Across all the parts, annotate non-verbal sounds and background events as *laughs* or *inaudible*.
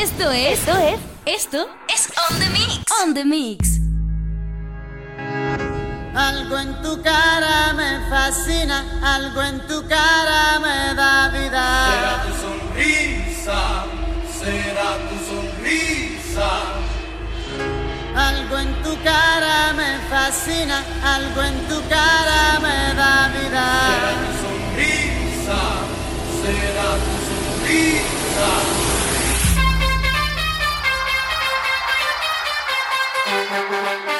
Esto es, esto es, esto es On The Mix. On The Mix. Algo en tu cara me fascina, algo en tu cara me da vida. Será tu sonrisa, será tu sonrisa. Algo en tu cara me fascina, algo en tu cara me da vida. Será tu sonrisa, será tu sonrisa. Thank you.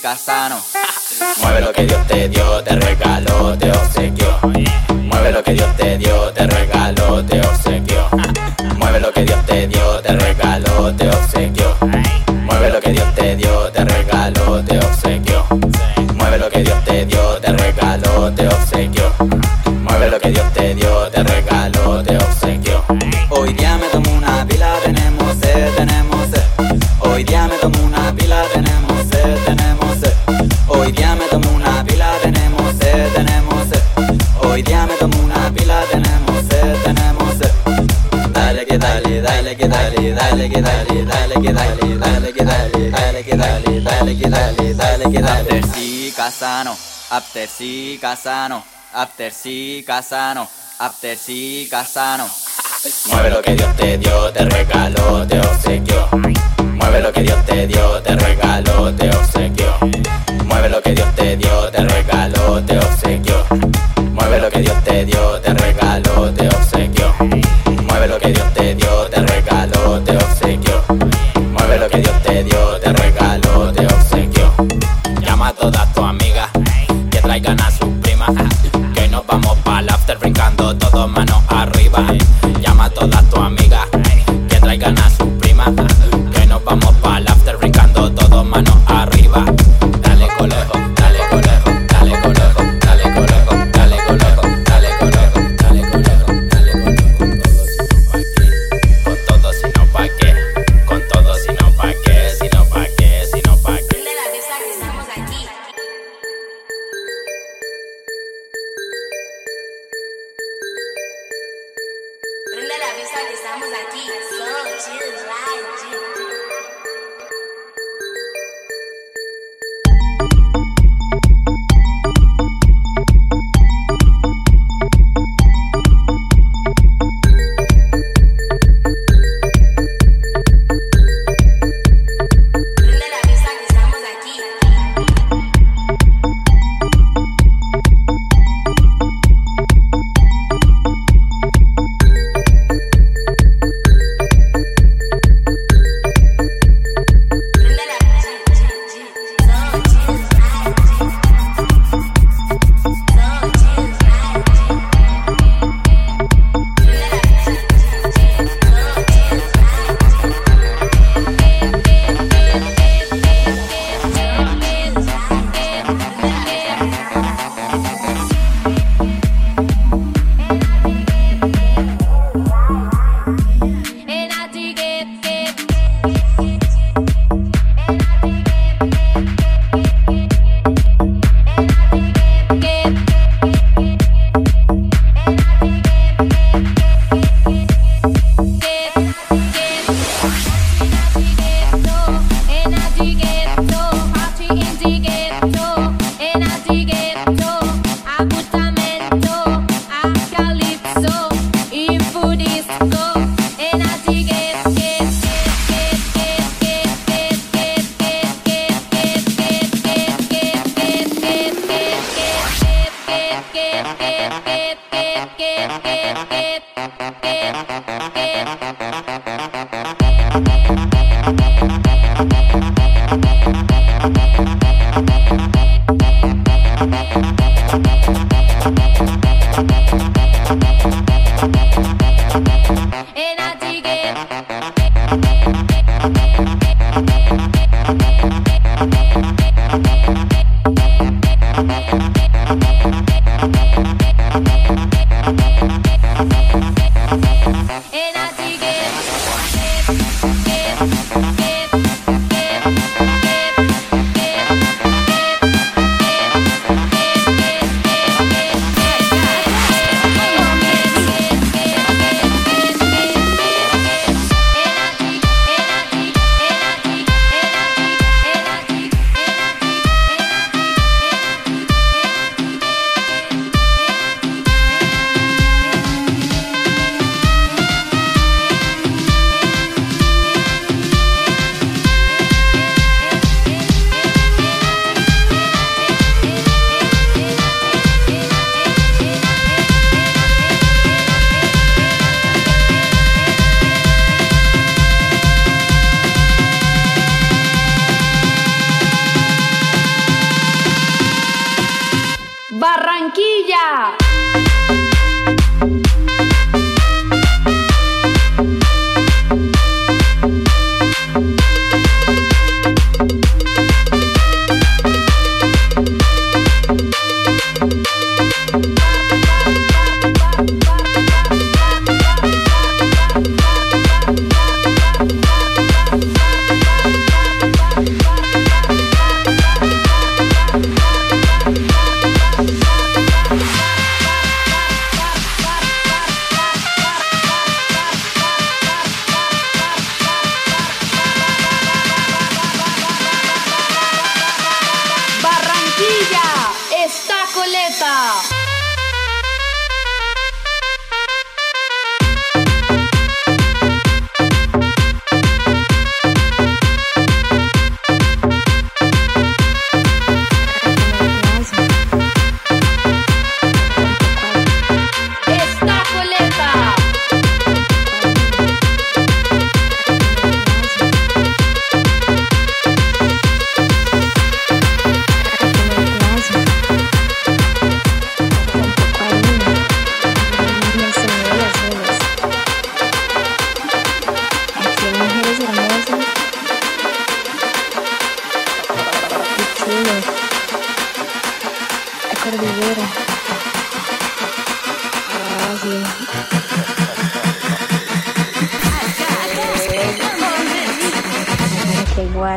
Casano. *laughs* Mueve lo que Dios te dio, te regaló, dale, dale que dale, dale que dale, dale que dale, dale que dale, dale que dale, dale que dale. After sí, casano, after sí, casano, after sí, casano, after sí, casano. Mueve lo que Dios te dio, te regaló, te obsequió. Mueve lo que Dios te dio, te regaló, te obsequió. Mueve lo que Dios te dio, te regaló, te obsequió. Mueve lo que Dios te dio, Mueve lo que Dios te dio, te regaló, te obsequió. Llama a todas tus amigas que traigan a pessoal estamos aqui são de Jardim. Valentine.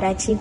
Đã chiên.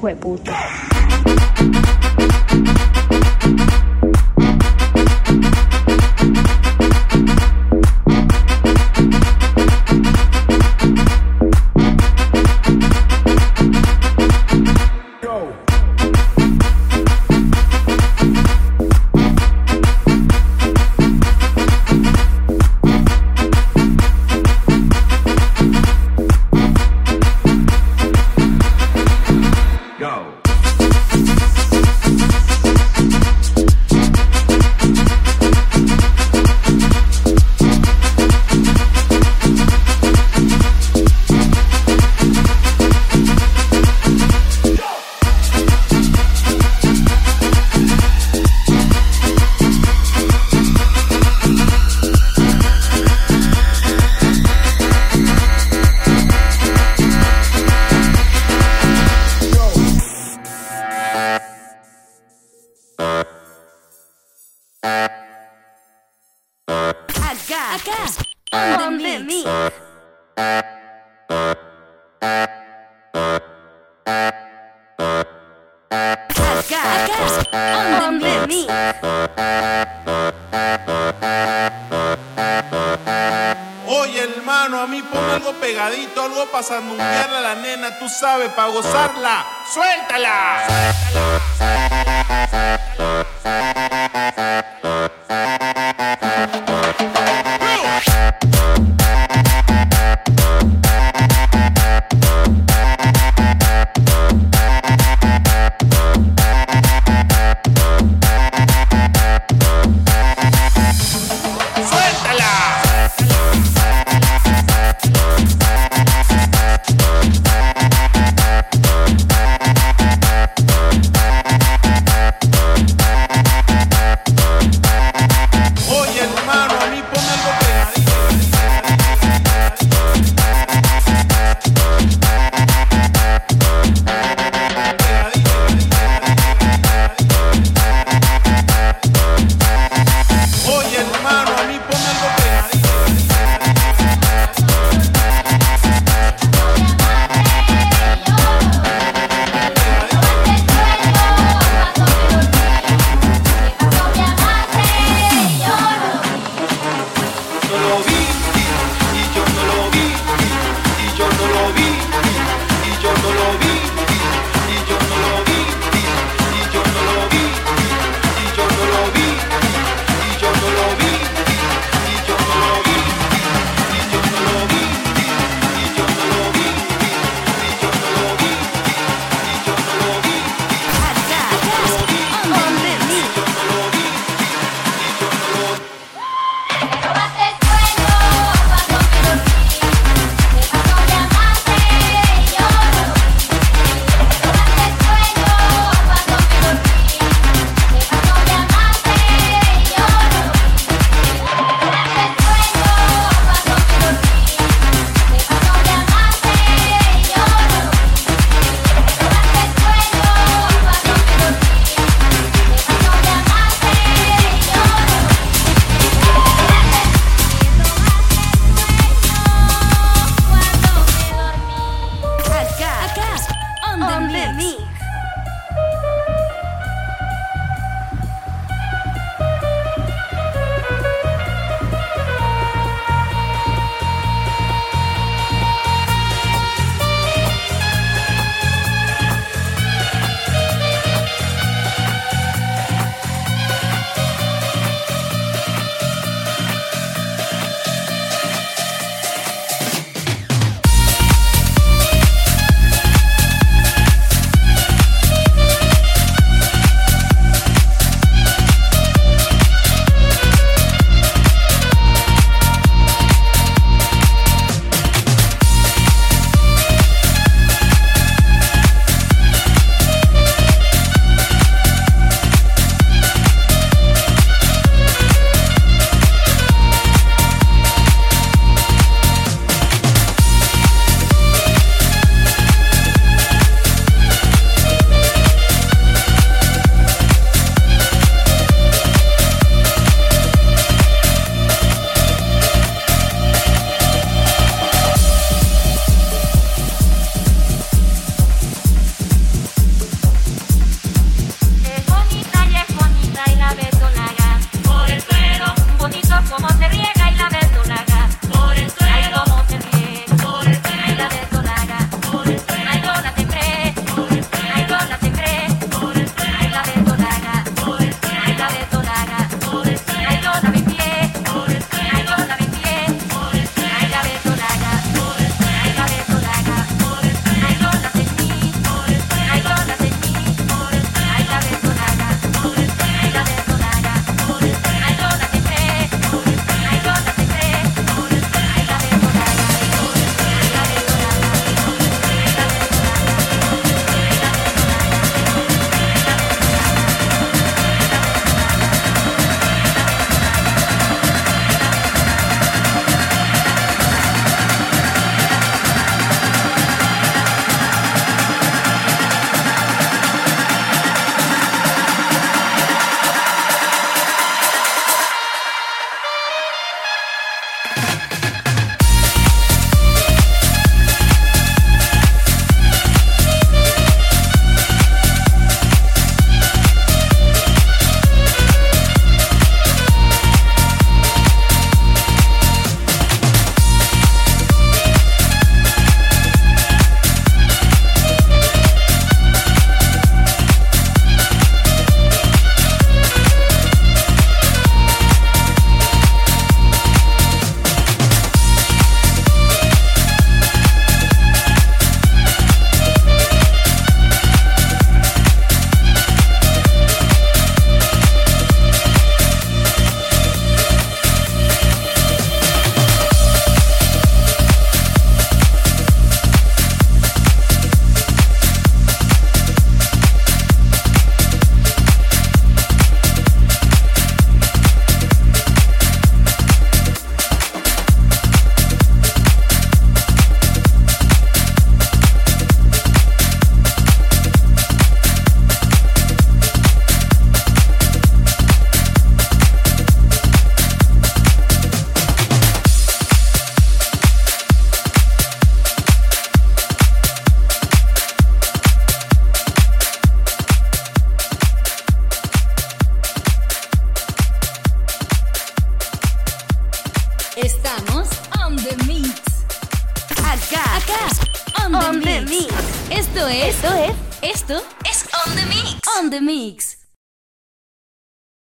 Oye, hermano, a mí ponme algo pegadito, algo para sandunguearla a la nena, tú sabes, para gozarla. ¡Suéltala! ¡Suéltala!